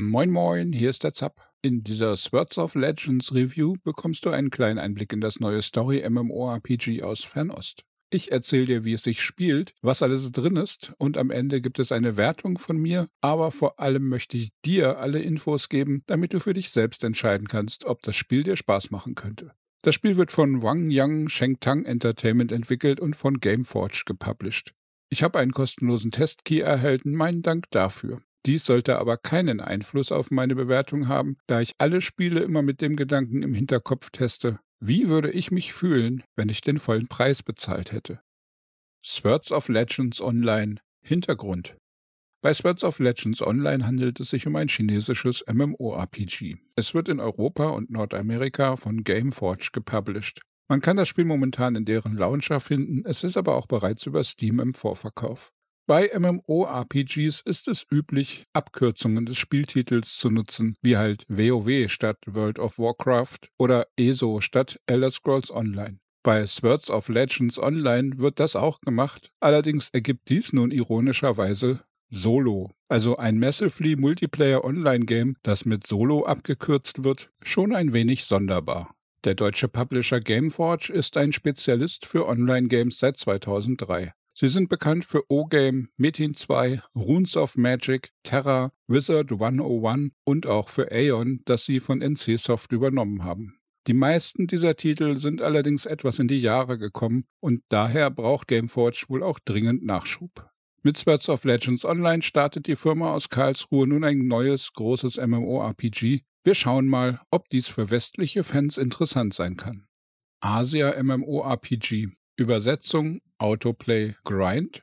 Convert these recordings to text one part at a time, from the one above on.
Moin Moin, hier ist der Zapp. In dieser Swords of Legends Review bekommst du einen kleinen Einblick in das neue Story-MMORPG aus Fernost. Ich erzähle dir, wie es sich spielt, was alles drin ist und am Ende gibt es eine Wertung von mir, aber vor allem möchte ich dir alle Infos geben, damit du für dich selbst entscheiden kannst, ob das Spiel dir Spaß machen könnte. Das Spiel wird von Wang Yang Sheng Tang Entertainment entwickelt und von Gameforge gepublished. Ich habe einen kostenlosen Testkey erhalten, meinen Dank dafür. Dies sollte aber keinen Einfluss auf meine Bewertung haben, da ich alle Spiele immer mit dem Gedanken im Hinterkopf teste, wie würde ich mich fühlen, wenn ich den vollen Preis bezahlt hätte. Swords of Legends Online Hintergrund bei Swords of Legends Online handelt es sich um ein chinesisches MMORPG. Es wird in Europa und Nordamerika von Gameforge gepublished. Man kann das Spiel momentan in deren Launcher finden, es ist aber auch bereits über Steam im Vorverkauf. Bei MMORPGs ist es üblich, Abkürzungen des Spieltitels zu nutzen, wie halt WoW statt World of Warcraft oder ESO statt Elder Scrolls Online. Bei Swords of Legends Online wird das auch gemacht, allerdings ergibt dies nun ironischerweise Solo, also ein Massively Multiplayer Online Game, das mit Solo abgekürzt wird, schon ein wenig sonderbar. Der deutsche Publisher Gameforge ist ein Spezialist für Online-Games seit 2003. Sie sind bekannt für O-Game, Metin 2, Runes of Magic, Terra, Wizard 101 und auch für Aeon, das sie von NCSoft übernommen haben. Die meisten dieser Titel sind allerdings etwas in die Jahre gekommen und daher braucht Gameforge wohl auch dringend Nachschub. Mit Swords of Legends Online startet die Firma aus Karlsruhe nun ein neues, großes MMORPG. Wir schauen mal, ob dies für westliche Fans interessant sein kann. Asia MMORPG Übersetzung, Autoplay, Grind.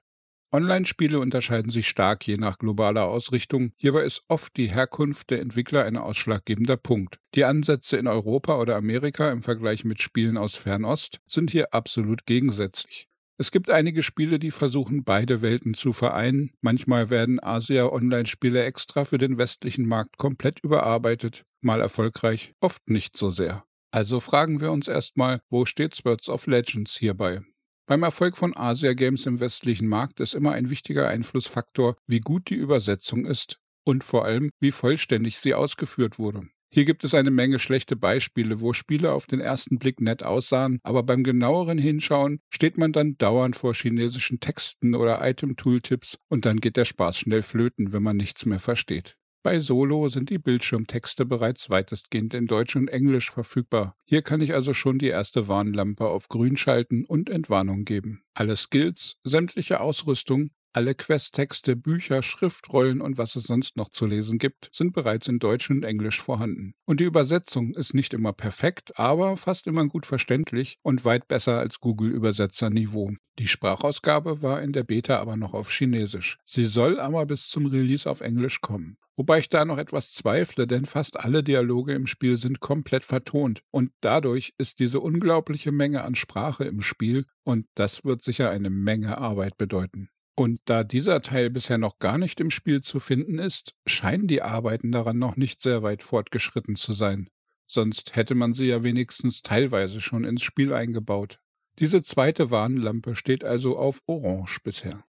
Online-Spiele unterscheiden sich stark je nach globaler Ausrichtung. Hierbei ist oft die Herkunft der Entwickler ein ausschlaggebender Punkt. Die Ansätze in Europa oder Amerika im Vergleich mit Spielen aus Fernost sind hier absolut gegensätzlich. Es gibt einige Spiele, die versuchen, beide Welten zu vereinen. Manchmal werden Asia-Online-Spiele extra für den westlichen Markt komplett überarbeitet, mal erfolgreich, oft nicht so sehr. Also fragen wir uns erstmal, wo steht Swords of Legends hierbei? Beim Erfolg von Asia Games im westlichen Markt ist immer ein wichtiger Einflussfaktor, wie gut die Übersetzung ist und vor allem, wie vollständig sie ausgeführt wurde. Hier gibt es eine Menge schlechte Beispiele, wo Spiele auf den ersten Blick nett aussahen, aber beim genaueren Hinschauen steht man dann dauernd vor chinesischen Texten oder Item-Tooltips und dann geht der Spaß schnell flöten, wenn man nichts mehr versteht. Bei Solo sind die Bildschirmtexte bereits weitestgehend in Deutsch und Englisch verfügbar. Hier kann ich also schon die erste Warnlampe auf grün schalten und Entwarnung geben. Alle Skills, sämtliche Ausrüstung, alle Questtexte, Bücher, Schriftrollen und was es sonst noch zu lesen gibt, sind bereits in Deutsch und Englisch vorhanden. Und die Übersetzung ist nicht immer perfekt, aber fast immer gut verständlich und weit besser als Google-Übersetzer-Niveau. Die Sprachausgabe war in der Beta aber noch auf Chinesisch. Sie soll aber bis zum Release auf Englisch kommen. Wobei ich da noch etwas zweifle, denn fast alle Dialoge im Spiel sind komplett vertont und dadurch ist diese unglaubliche Menge an Sprache im Spiel und das wird sicher eine Menge Arbeit bedeuten. Und da dieser Teil bisher noch gar nicht im Spiel zu finden ist, scheinen die Arbeiten daran noch nicht sehr weit fortgeschritten zu sein. Sonst hätte man sie ja wenigstens teilweise schon ins Spiel eingebaut. Diese zweite Warnlampe steht also auf Orange bisher.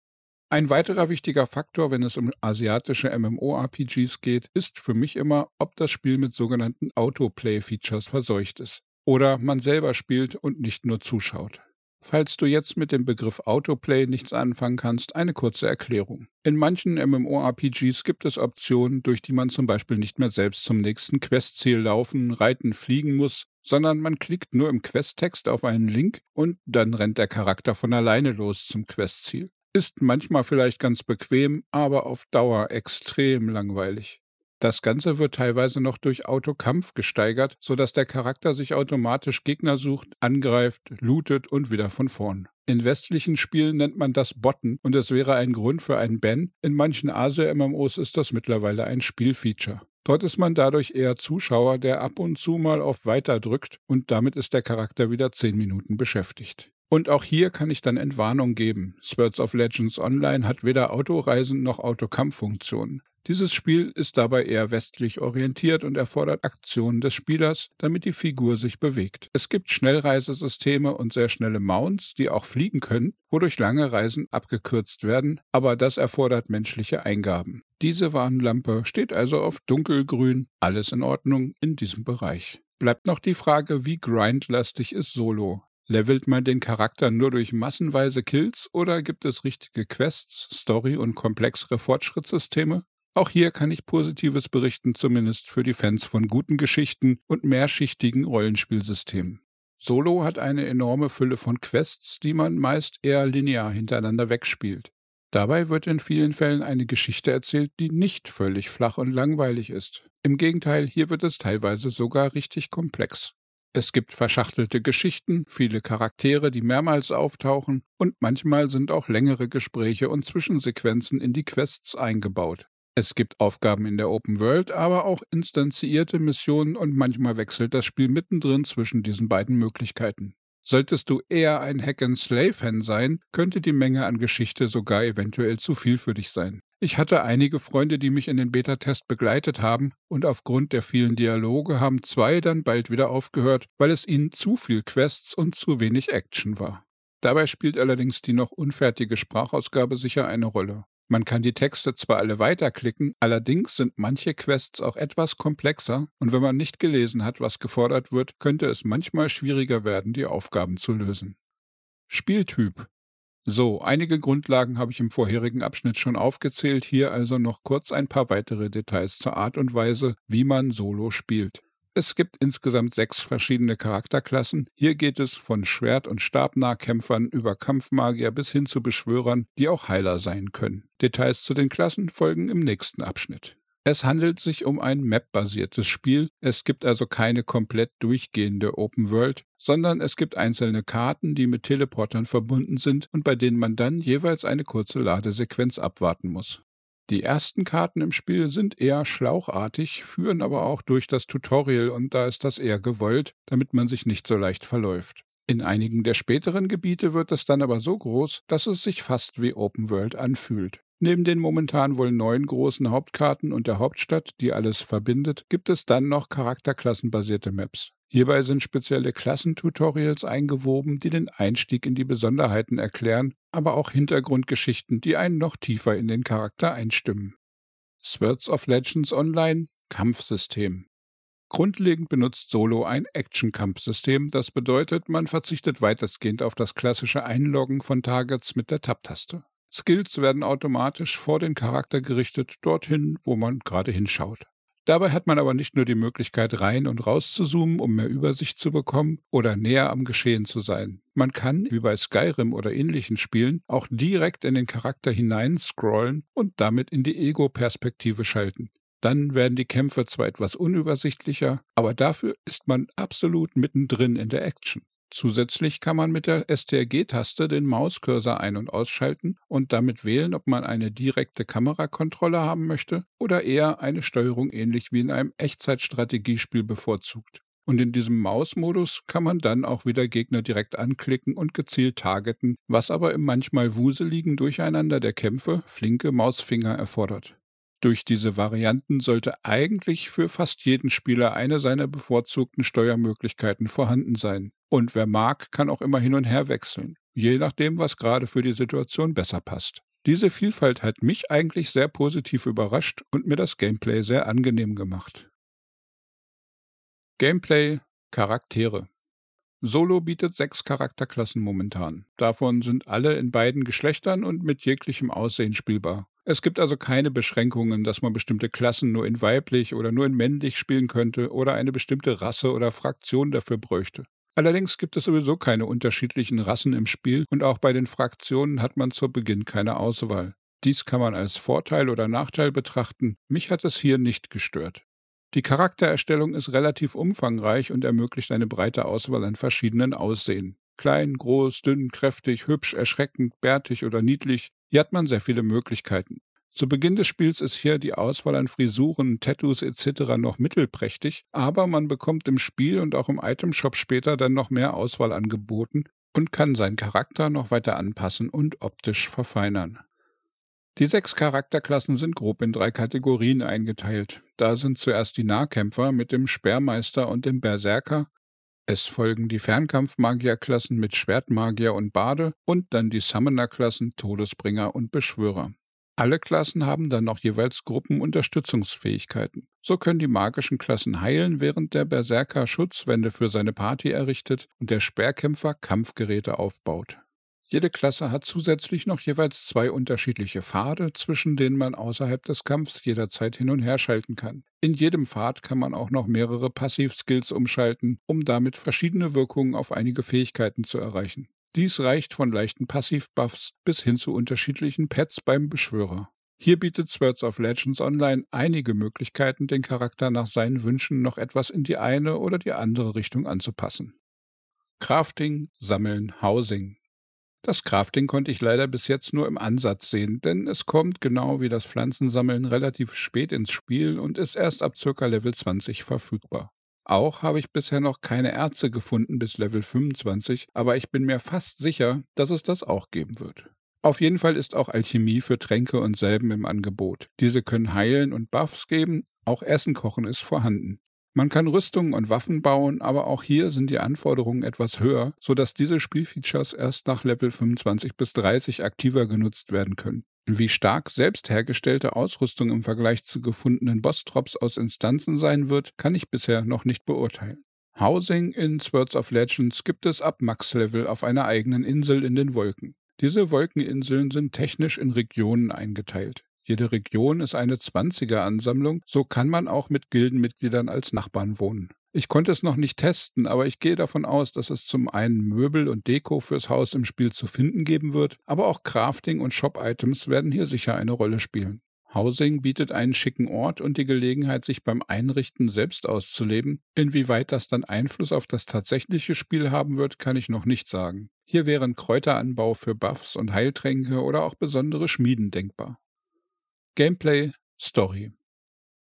Ein weiterer wichtiger Faktor, wenn es um asiatische MMORPGs geht, ist für mich immer, ob das Spiel mit sogenannten Autoplay-Features verseucht ist. Oder man selber spielt und nicht nur zuschaut. Falls du jetzt mit dem Begriff Autoplay nichts anfangen kannst, eine kurze Erklärung. In manchen MMORPGs gibt es Optionen, durch die man zum Beispiel nicht mehr selbst zum nächsten Questziel laufen, reiten, fliegen muss, sondern man klickt nur im Questtext auf einen Link und dann rennt der Charakter von alleine los zum Questziel. Ist manchmal vielleicht ganz bequem, aber auf Dauer extrem langweilig. Das Ganze wird teilweise noch durch Autokampf gesteigert, sodass der Charakter sich automatisch Gegner sucht, angreift, lootet und wieder von vorn. In westlichen Spielen nennt man das Botten und es wäre ein Grund für einen Ban. In manchen Asia-MMOs ist das mittlerweile ein Spielfeature. Dort ist man dadurch eher Zuschauer, der ab und zu mal auf Weiter drückt und damit ist der Charakter wieder 10 Minuten beschäftigt. Und auch hier kann ich dann Entwarnung geben. Swords of Legends Online hat weder Autoreisen noch Autokampffunktionen. Dieses Spiel ist dabei eher westlich orientiert und erfordert Aktionen des Spielers, damit die Figur sich bewegt. Es gibt Schnellreisesysteme und sehr schnelle Mounts, die auch fliegen können, wodurch lange Reisen abgekürzt werden, aber das erfordert menschliche Eingaben. Diese Warnlampe steht also auf dunkelgrün, alles in Ordnung in diesem Bereich. Bleibt noch die Frage, wie grindlastig ist Solo? Levelt man den Charakter nur durch massenweise Kills oder gibt es richtige Quests, Story und komplexere Fortschrittssysteme? Auch hier kann ich Positives berichten, zumindest für die Fans von guten Geschichten und mehrschichtigen Rollenspielsystemen. Solo hat eine enorme Fülle von Quests, die man meist eher linear hintereinander wegspielt. Dabei wird in vielen Fällen eine Geschichte erzählt, die nicht völlig flach und langweilig ist. Im Gegenteil, hier wird es teilweise sogar richtig komplex. Es gibt verschachtelte Geschichten, viele Charaktere, die mehrmals auftauchen, und manchmal sind auch längere Gespräche und Zwischensequenzen in die Quests eingebaut. Es gibt Aufgaben in der Open World, aber auch instanzierte Missionen und manchmal wechselt das Spiel mittendrin zwischen diesen beiden Möglichkeiten. Solltest du eher ein Hack-and-Slay-Fan sein, könnte die Menge an Geschichte sogar eventuell zu viel für dich sein. Ich hatte einige Freunde, die mich in den Beta-Test begleitet haben, und aufgrund der vielen Dialoge haben zwei dann bald wieder aufgehört, weil es ihnen zu viel Quests und zu wenig Action war. Dabei spielt allerdings die noch unfertige Sprachausgabe sicher eine Rolle. Man kann die Texte zwar alle weiterklicken, allerdings sind manche Quests auch etwas komplexer und wenn man nicht gelesen hat, was gefordert wird, könnte es manchmal schwieriger werden, die Aufgaben zu lösen. Spieltyp. So, einige Grundlagen habe ich im vorherigen Abschnitt schon aufgezählt, hier also noch kurz ein paar weitere Details zur Art und Weise, wie man Solo spielt. Es gibt insgesamt sechs verschiedene Charakterklassen. Hier geht es von Schwert- und Stabnahkämpfern über Kampfmagier bis hin zu Beschwörern, die auch Heiler sein können. Details zu den Klassen folgen im nächsten Abschnitt. Es handelt sich um ein Map-basiertes Spiel. Es gibt also keine komplett durchgehende Open World, sondern es gibt einzelne Karten, die mit Teleportern verbunden sind und bei denen man dann jeweils eine kurze Ladesequenz abwarten muss. Die ersten Karten im Spiel sind eher schlauchartig, führen aber auch durch das Tutorial und da ist das eher gewollt, damit man sich nicht so leicht verläuft. In einigen der späteren Gebiete wird es dann aber so groß, dass es sich fast wie Open World anfühlt. Neben den momentan wohl neun großen Hauptkarten und der Hauptstadt, die alles verbindet, gibt es dann noch charakterklassenbasierte Maps. Hierbei sind spezielle Klassentutorials eingewoben, die den Einstieg in die Besonderheiten erklären, aber auch Hintergrundgeschichten, die einen noch tiefer in den Charakter einstimmen. Swords of Legends Online Kampfsystem. Grundlegend benutzt Solo ein Action-Kampfsystem, das bedeutet, man verzichtet weitestgehend auf das klassische Einloggen von Targets mit der Tab-Taste. Skills werden automatisch vor den Charakter gerichtet, dorthin, wo man gerade hinschaut. Dabei hat man aber nicht nur die Möglichkeit, rein und raus zu zoomen, um mehr Übersicht zu bekommen oder näher am Geschehen zu sein. Man kann, wie bei Skyrim oder ähnlichen Spielen, auch direkt in den Charakter hinein scrollen und damit in die Ego-Perspektive schalten. Dann werden die Kämpfe zwar etwas unübersichtlicher, aber dafür ist man absolut mittendrin in der Action. Zusätzlich kann man mit der STRG-Taste den Mauscursor ein- und ausschalten und damit wählen, ob man eine direkte Kamerakontrolle haben möchte oder eher eine Steuerung ähnlich wie in einem Echtzeitstrategiespiel bevorzugt. Und in diesem Mausmodus kann man dann auch wieder Gegner direkt anklicken und gezielt targeten, was aber im manchmal wuseligen Durcheinander der Kämpfe flinke Mausfinger erfordert. Durch diese Varianten sollte eigentlich für fast jeden Spieler eine seiner bevorzugten Steuermöglichkeiten vorhanden sein. Und wer mag, kann auch immer hin und her wechseln, je nachdem, was gerade für die Situation besser passt. Diese Vielfalt hat mich eigentlich sehr positiv überrascht und mir das Gameplay sehr angenehm gemacht. Gameplay Charaktere Solo bietet sechs Charakterklassen momentan. Davon sind alle in beiden Geschlechtern und mit jeglichem Aussehen spielbar. Es gibt also keine Beschränkungen, dass man bestimmte Klassen nur in weiblich oder nur in männlich spielen könnte oder eine bestimmte Rasse oder Fraktion dafür bräuchte. Allerdings gibt es sowieso keine unterschiedlichen Rassen im Spiel und auch bei den Fraktionen hat man zu Beginn keine Auswahl. Dies kann man als Vorteil oder Nachteil betrachten. Mich hat es hier nicht gestört. Die Charaktererstellung ist relativ umfangreich und ermöglicht eine breite Auswahl an verschiedenen Aussehen. Klein, groß, dünn, kräftig, hübsch, erschreckend, bärtig oder niedlich, hier hat man sehr viele Möglichkeiten. Zu Beginn des Spiels ist hier die Auswahl an Frisuren, Tattoos etc. noch mittelprächtig, aber man bekommt im Spiel und auch im Itemshop später dann noch mehr Auswahl angeboten und kann seinen Charakter noch weiter anpassen und optisch verfeinern. Die sechs Charakterklassen sind grob in drei Kategorien eingeteilt. Da sind zuerst die Nahkämpfer mit dem Speermeister und dem Berserker. Es folgen die Fernkampfmagierklassen mit Schwertmagier und Bade und dann die Summonerklassen Todesbringer und Beschwörer. Alle Klassen haben dann noch jeweils Gruppenunterstützungsfähigkeiten. So können die magischen Klassen heilen, während der Berserker Schutzwände für seine Party errichtet und der Speerkämpfer Kampfgeräte aufbaut. Jede Klasse hat zusätzlich noch jeweils zwei unterschiedliche Pfade, zwischen denen man außerhalb des Kampfs jederzeit hin und her schalten kann. In jedem Pfad kann man auch noch mehrere Passivskills umschalten, um damit verschiedene Wirkungen auf einige Fähigkeiten zu erreichen. Dies reicht von leichten Passivbuffs bis hin zu unterschiedlichen Pets beim Beschwörer. Hier bietet Swords of Legends Online einige Möglichkeiten, den Charakter nach seinen Wünschen noch etwas in die eine oder die andere Richtung anzupassen. Crafting, Sammeln, Housing. Das Crafting konnte ich leider bis jetzt nur im Ansatz sehen, denn es kommt genau wie das Pflanzensammeln relativ spät ins Spiel und ist erst ab ca. Level 20 verfügbar. Auch habe ich bisher noch keine Erze gefunden bis Level 25, aber ich bin mir fast sicher, dass es das auch geben wird. Auf jeden Fall ist auch Alchemie für Tränke und Selben im Angebot. Diese können heilen und Buffs geben, auch Essen kochen ist vorhanden. Man kann Rüstungen und Waffen bauen, aber auch hier sind die Anforderungen etwas höher, sodass diese Spielfeatures erst nach Level 25 bis 30 aktiver genutzt werden können. Wie stark selbst hergestellte Ausrüstung im Vergleich zu gefundenen Boss-Drops aus Instanzen sein wird, kann ich bisher noch nicht beurteilen. Housing in Swords of Legends gibt es ab Max-Level auf einer eigenen Insel in den Wolken. Diese Wolkeninseln sind technisch in Regionen eingeteilt. Jede Region ist eine 20er-Ansammlung, so kann man auch mit Gildenmitgliedern als Nachbarn wohnen. Ich konnte es noch nicht testen, aber ich gehe davon aus, dass es zum einen Möbel und Deko fürs Haus im Spiel zu finden geben wird, aber auch Crafting und Shop-Items werden hier sicher eine Rolle spielen. Housing bietet einen schicken Ort und die Gelegenheit, sich beim Einrichten selbst auszuleben. Inwieweit das dann Einfluss auf das tatsächliche Spiel haben wird, kann ich noch nicht sagen. Hier wären Kräuteranbau für Buffs und Heiltränke oder auch besondere Schmieden denkbar. Gameplay Story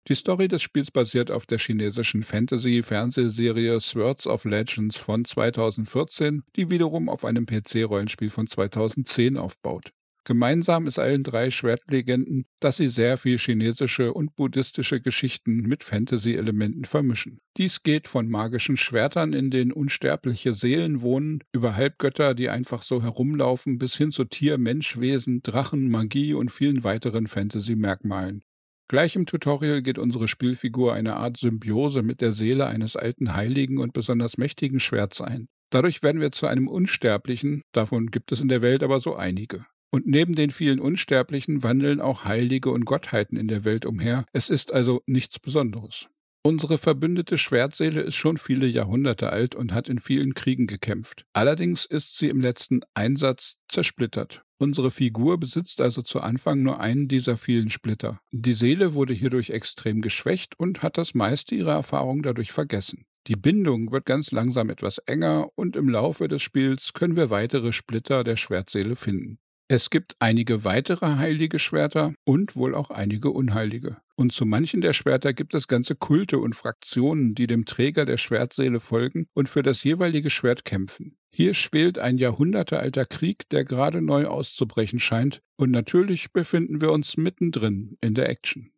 Die Story des Spiels basiert auf der chinesischen Fantasy-Fernsehserie Swords of Legends von 2014, die wiederum auf einem PC-Rollenspiel von 2010 aufbaut. Gemeinsam ist allen drei Schwertlegenden, dass sie sehr viel chinesische und buddhistische Geschichten mit Fantasy-Elementen vermischen. Dies geht von magischen Schwertern, in denen unsterbliche Seelen wohnen, über Halbgötter, die einfach so herumlaufen, bis hin zu Tier-Menschwesen, Drachen, Magie und vielen weiteren Fantasy-Merkmalen. Gleich im Tutorial geht unsere Spielfigur eine Art Symbiose mit der Seele eines alten Heiligen und besonders mächtigen Schwerts ein. Dadurch werden wir zu einem Unsterblichen, davon gibt es in der Welt aber so einige. Und neben den vielen Unsterblichen wandeln auch Heilige und Gottheiten in der Welt umher. Es ist also nichts Besonderes. Unsere verbündete Schwertseele ist schon viele Jahrhunderte alt und hat in vielen Kriegen gekämpft. Allerdings ist sie im letzten Einsatz zersplittert. Unsere Figur besitzt also zu Anfang nur einen dieser vielen Splitter. Die Seele wurde hierdurch extrem geschwächt und hat das meiste ihrer Erfahrung dadurch vergessen. Die Bindung wird ganz langsam etwas enger und im Laufe des Spiels können wir weitere Splitter der Schwertseele finden. Es gibt einige weitere heilige Schwerter und wohl auch einige unheilige. Und zu manchen der Schwerter gibt es ganze Kulte und Fraktionen, die dem Träger der Schwertseele folgen und für das jeweilige Schwert kämpfen. Hier schwelt ein jahrhundertealter Krieg, der gerade neu auszubrechen scheint, und natürlich befinden wir uns mittendrin in der Action.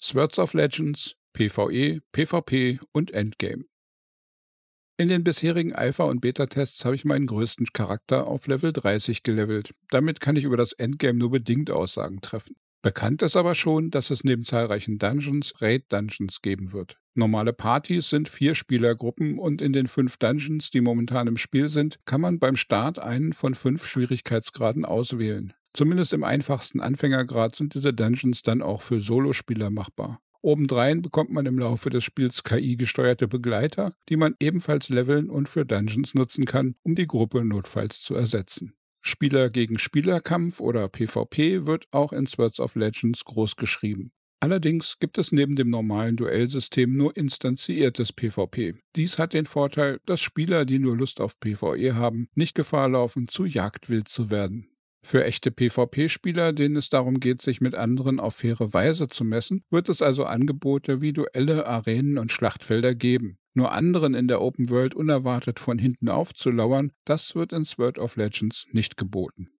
Swords of Legends, PvE, PvP und Endgame. In den bisherigen Alpha- und Beta-Tests habe ich meinen größten Charakter auf Level 30 gelevelt. Damit kann ich über das Endgame nur bedingt Aussagen treffen. Bekannt ist aber schon, dass es neben zahlreichen Dungeons Raid-Dungeons geben wird. Normale Partys sind vier Spielergruppen und in den fünf Dungeons, die momentan im Spiel sind, kann man beim Start einen von fünf Schwierigkeitsgraden auswählen. Zumindest im einfachsten Anfängergrad sind diese Dungeons dann auch für Solospieler machbar. Obendrein bekommt man im Laufe des Spiels KI-gesteuerte Begleiter, die man ebenfalls leveln und für Dungeons nutzen kann, um die Gruppe notfalls zu ersetzen. Spieler gegen Spielerkampf oder PvP wird auch in Swords of Legends groß geschrieben. Allerdings gibt es neben dem normalen Duellsystem nur instanziertes PvP. Dies hat den Vorteil, dass Spieler, die nur Lust auf PvE haben, nicht Gefahr laufen, zu Jagdwild zu werden. Für echte PvP-Spieler, denen es darum geht, sich mit anderen auf faire Weise zu messen, wird es also Angebote wie Duelle, Arenen und Schlachtfelder geben. Nur anderen in der Open World unerwartet von hinten aufzulauern, das wird in Sword of Legends nicht geboten.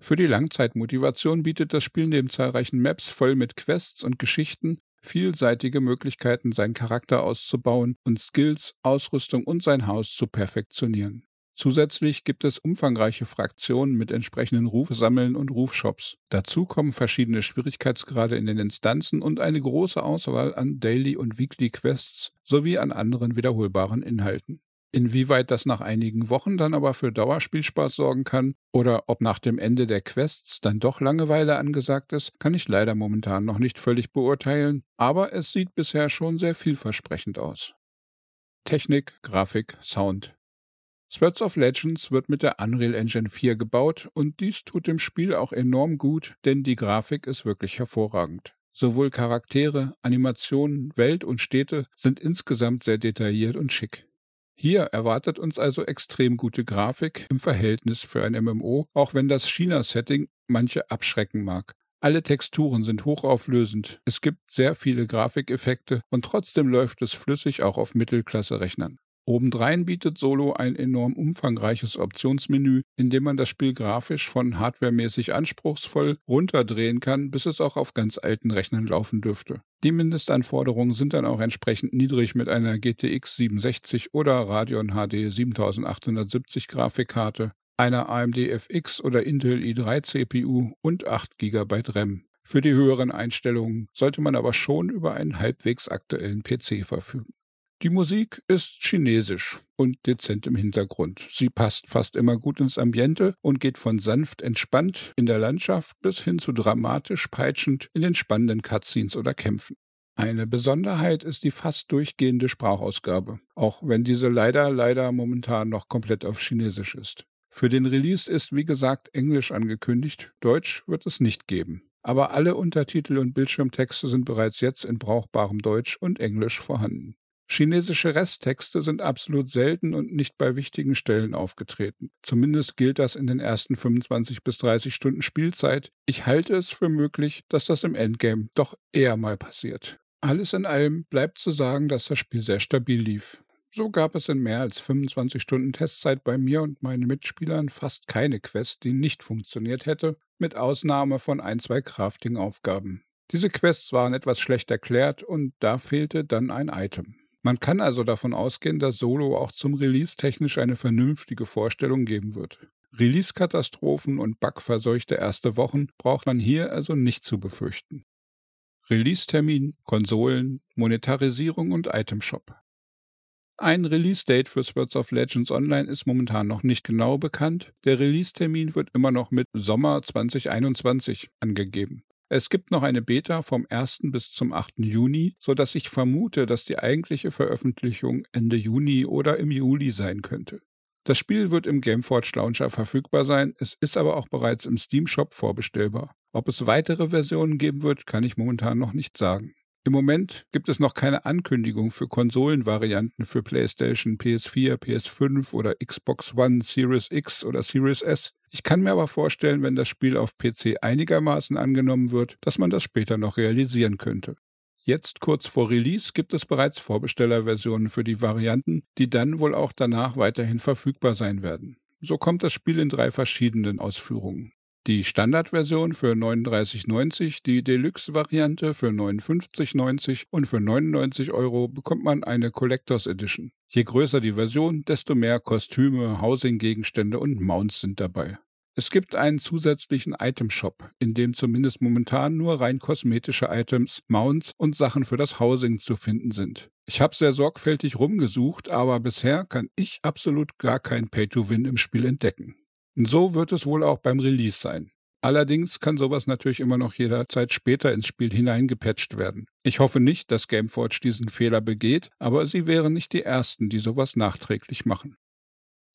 Für die Langzeitmotivation bietet das Spiel neben zahlreichen Maps voll mit Quests und Geschichten vielseitige Möglichkeiten, seinen Charakter auszubauen und Skills, Ausrüstung und sein Haus zu perfektionieren. Zusätzlich gibt es umfangreiche Fraktionen mit entsprechenden Rufsammeln und Rufshops. Dazu kommen verschiedene Schwierigkeitsgrade in den Instanzen und eine große Auswahl an Daily- und Weekly-Quests sowie an anderen wiederholbaren Inhalten. Inwieweit das nach einigen Wochen dann aber für Dauerspielspaß sorgen kann oder ob nach dem Ende der Quests dann doch Langeweile angesagt ist, kann ich leider momentan noch nicht völlig beurteilen, aber es sieht bisher schon sehr vielversprechend aus. Technik, Grafik, Sound. Swords of Legends wird mit der Unreal Engine 4 gebaut und dies tut dem Spiel auch enorm gut, denn die Grafik ist wirklich hervorragend. Sowohl Charaktere, Animationen, Welt und Städte sind insgesamt sehr detailliert und schick. Hier erwartet uns also extrem gute Grafik im Verhältnis für ein MMO, auch wenn das China-Setting manche abschrecken mag. Alle Texturen sind hochauflösend, es gibt sehr viele Grafikeffekte und trotzdem läuft es flüssig auch auf Mittelklasse-Rechnern. Obendrein bietet Solo ein enorm umfangreiches Optionsmenü, in dem man das Spiel grafisch von hardwaremäßig anspruchsvoll runterdrehen kann, bis es auch auf ganz alten Rechnern laufen dürfte. Die Mindestanforderungen sind dann auch entsprechend niedrig mit einer GTX 67 oder Radeon HD 7870 Grafikkarte, einer AMD FX oder Intel i3 CPU und 8 GB RAM. Für die höheren Einstellungen sollte man aber schon über einen halbwegs aktuellen PC verfügen. Die Musik ist chinesisch und dezent im Hintergrund. Sie passt fast immer gut ins Ambiente und geht von sanft entspannt in der Landschaft bis hin zu dramatisch peitschend in den spannenden Cutscenes oder Kämpfen. Eine Besonderheit ist die fast durchgehende Sprachausgabe, auch wenn diese leider, leider momentan noch komplett auf Chinesisch ist. Für den Release ist, wie gesagt, Englisch angekündigt, Deutsch wird es nicht geben. Aber alle Untertitel und Bildschirmtexte sind bereits jetzt in brauchbarem Deutsch und Englisch vorhanden. Chinesische Resttexte sind absolut selten und nicht bei wichtigen Stellen aufgetreten. Zumindest gilt das in den ersten 25 bis 30 Stunden Spielzeit. Ich halte es für möglich, dass das im Endgame doch eher mal passiert. Alles in allem bleibt zu sagen, dass das Spiel sehr stabil lief. So gab es in mehr als 25 Stunden Testzeit bei mir und meinen Mitspielern fast keine Quest, die nicht funktioniert hätte, mit Ausnahme von ein, zwei Crafting-Aufgaben. Diese Quests waren etwas schlecht erklärt und da fehlte dann ein Item. Man kann also davon ausgehen, dass Solo auch zum Release technisch eine vernünftige Vorstellung geben wird. Release-Katastrophen und bugverseuchte erste Wochen braucht man hier also nicht zu befürchten. Release-Termin, Konsolen, Monetarisierung und Itemshop. Ein Release-Date für Swords of Legends Online ist momentan noch nicht genau bekannt. Der Release-Termin wird immer noch mit Sommer 2021 angegeben. Es gibt noch eine Beta vom 1. bis zum 8. Juni, sodass ich vermute, dass die eigentliche Veröffentlichung Ende Juni oder im Juli sein könnte. Das Spiel wird im Gameforge Launcher verfügbar sein, es ist aber auch bereits im Steam Shop vorbestellbar. Ob es weitere Versionen geben wird, kann ich momentan noch nicht sagen. Im Moment gibt es noch keine Ankündigung für Konsolenvarianten für PlayStation, PS4, PS5 oder Xbox One, Series X oder Series S. Ich kann mir aber vorstellen, wenn das Spiel auf PC einigermaßen angenommen wird, dass man das später noch realisieren könnte. Jetzt kurz vor Release gibt es bereits Vorbestellerversionen für die Varianten, die dann wohl auch danach weiterhin verfügbar sein werden. So kommt das Spiel in drei verschiedenen Ausführungen. Die Standardversion für 39,90, die Deluxe-Variante für 59,90 und für 99 Euro bekommt man eine Collectors Edition. Je größer die Version, desto mehr Kostüme, Housing-Gegenstände und Mounts sind dabei. Es gibt einen zusätzlichen Item-Shop, in dem zumindest momentan nur rein kosmetische Items, Mounts und Sachen für das Housing zu finden sind. Ich habe sehr sorgfältig rumgesucht, aber bisher kann ich absolut gar kein Pay-to-Win im Spiel entdecken. So wird es wohl auch beim Release sein. Allerdings kann sowas natürlich immer noch jederzeit später ins Spiel hineingepatcht werden. Ich hoffe nicht, dass Gameforge diesen Fehler begeht, aber sie wären nicht die Ersten, die sowas nachträglich machen.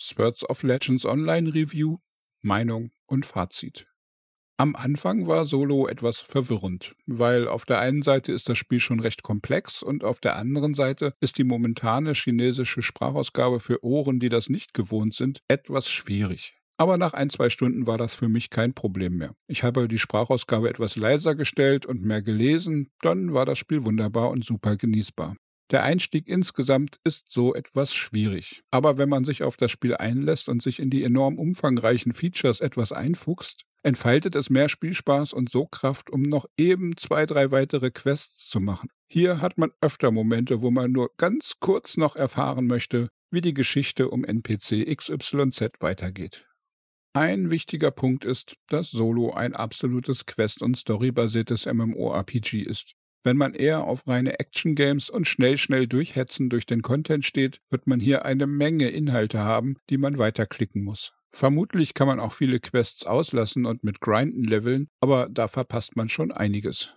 Swords of Legends Online Review, Meinung und Fazit. Am Anfang war Solo etwas verwirrend, weil auf der einen Seite ist das Spiel schon recht komplex und auf der anderen Seite ist die momentane chinesische Sprachausgabe für Ohren, die das nicht gewohnt sind, etwas schwierig. Aber nach ein, zwei Stunden war das für mich kein Problem mehr. Ich habe die Sprachausgabe etwas leiser gestellt und mehr gelesen, dann war das Spiel wunderbar und super genießbar. Der Einstieg insgesamt ist so etwas schwierig. Aber wenn man sich auf das Spiel einlässt und sich in die enorm umfangreichen Features etwas einfuchst, entfaltet es mehr Spielspaß und so Kraft, um noch eben zwei, drei weitere Quests zu machen. Hier hat man öfter Momente, wo man nur ganz kurz noch erfahren möchte, wie die Geschichte um NPC XYZ weitergeht. Ein wichtiger Punkt ist, dass Solo ein absolutes Quest- und Storybasiertes MMORPG ist. Wenn man eher auf reine Action-Games und schnell, schnell durchhetzen durch den Content steht, wird man hier eine Menge Inhalte haben, die man weiterklicken muss. Vermutlich kann man auch viele Quests auslassen und mit Grinden leveln, aber da verpasst man schon einiges.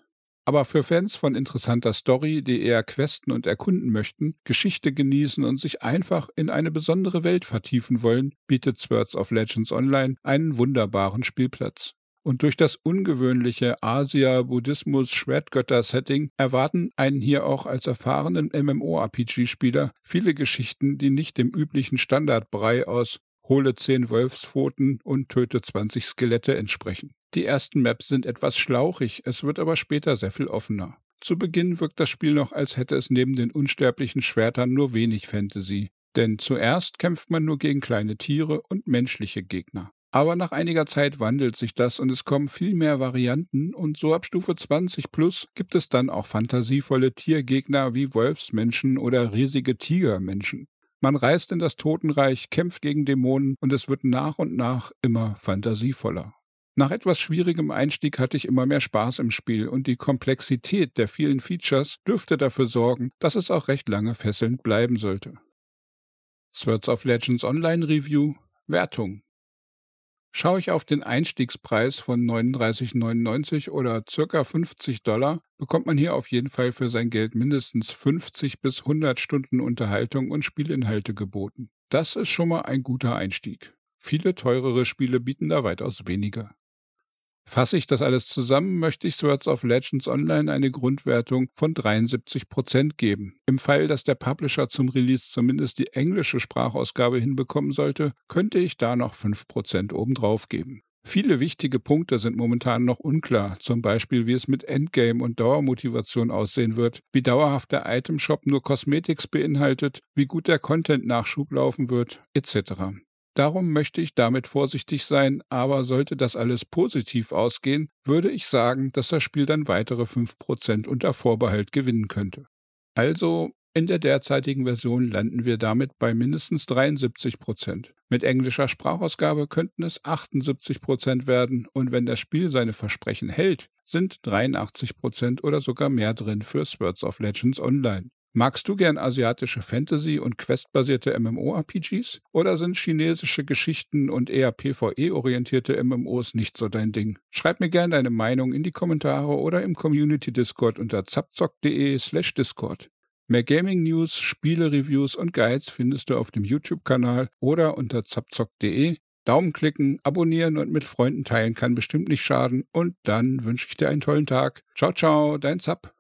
Aber für Fans von interessanter Story, die eher questen und erkunden möchten, Geschichte genießen und sich einfach in eine besondere Welt vertiefen wollen, bietet Swords of Legends Online einen wunderbaren Spielplatz. Und durch das ungewöhnliche Asia-Buddhismus-Schwertgötter-Setting erwarten einen hier auch als erfahrenen MMORPG-Spieler viele Geschichten, die nicht dem üblichen Standardbrei aus hole zehn Wolfspfoten und töte 20 Skelette entsprechen. Die ersten Maps sind etwas schlauchig, es wird aber später sehr viel offener. Zu Beginn wirkt das Spiel noch, als hätte es neben den unsterblichen Schwertern nur wenig Fantasy. Denn zuerst kämpft man nur gegen kleine Tiere und menschliche Gegner. Aber nach einiger Zeit wandelt sich das und es kommen viel mehr Varianten und so ab Stufe 20 plus gibt es dann auch fantasievolle Tiergegner wie Wolfsmenschen oder riesige Tigermenschen. Man reist in das Totenreich, kämpft gegen Dämonen und es wird nach und nach immer fantasievoller. Nach etwas schwierigem Einstieg hatte ich immer mehr Spaß im Spiel und die Komplexität der vielen Features dürfte dafür sorgen, dass es auch recht lange fesselnd bleiben sollte. Swords of Legends Online Review Wertung Schaue ich auf den Einstiegspreis von 39,99 oder ca. 50 Dollar, bekommt man hier auf jeden Fall für sein Geld mindestens 50 bis 100 Stunden Unterhaltung und Spielinhalte geboten. Das ist schon mal ein guter Einstieg. Viele teurere Spiele bieten da weitaus weniger. Fasse ich das alles zusammen, möchte ich Swords of Legends Online eine Grundwertung von 73% geben. Im Fall, dass der Publisher zum Release zumindest die englische Sprachausgabe hinbekommen sollte, könnte ich da noch 5% obendrauf geben. Viele wichtige Punkte sind momentan noch unklar, zum Beispiel wie es mit Endgame und Dauermotivation aussehen wird, wie dauerhaft der Itemshop nur Cosmetics beinhaltet, wie gut der Content-Nachschub laufen wird, etc. Darum möchte ich damit vorsichtig sein, aber sollte das alles positiv ausgehen, würde ich sagen, dass das Spiel dann weitere 5% unter Vorbehalt gewinnen könnte. Also in der derzeitigen Version landen wir damit bei mindestens 73% Mit englischer Sprachausgabe könnten es 78% werden und wenn das Spiel seine Versprechen hält, sind 83% oder sogar mehr drin für Swords of Legends Online. Magst du gern asiatische Fantasy- und Quest-basierte MMORPGs? Oder sind chinesische Geschichten und eher PvE-orientierte MMOs nicht so dein Ding? Schreib mir gern deine Meinung in die Kommentare oder im Community-Discord unter zapzock.de slash Discord. Mehr Gaming-News, Spiele-Reviews und Guides findest du auf dem YouTube-Kanal oder unter zapzock.de. Daumen klicken, abonnieren und mit Freunden teilen kann bestimmt nicht schaden. Und dann wünsche ich dir einen tollen Tag. Ciao, ciao, dein Zap.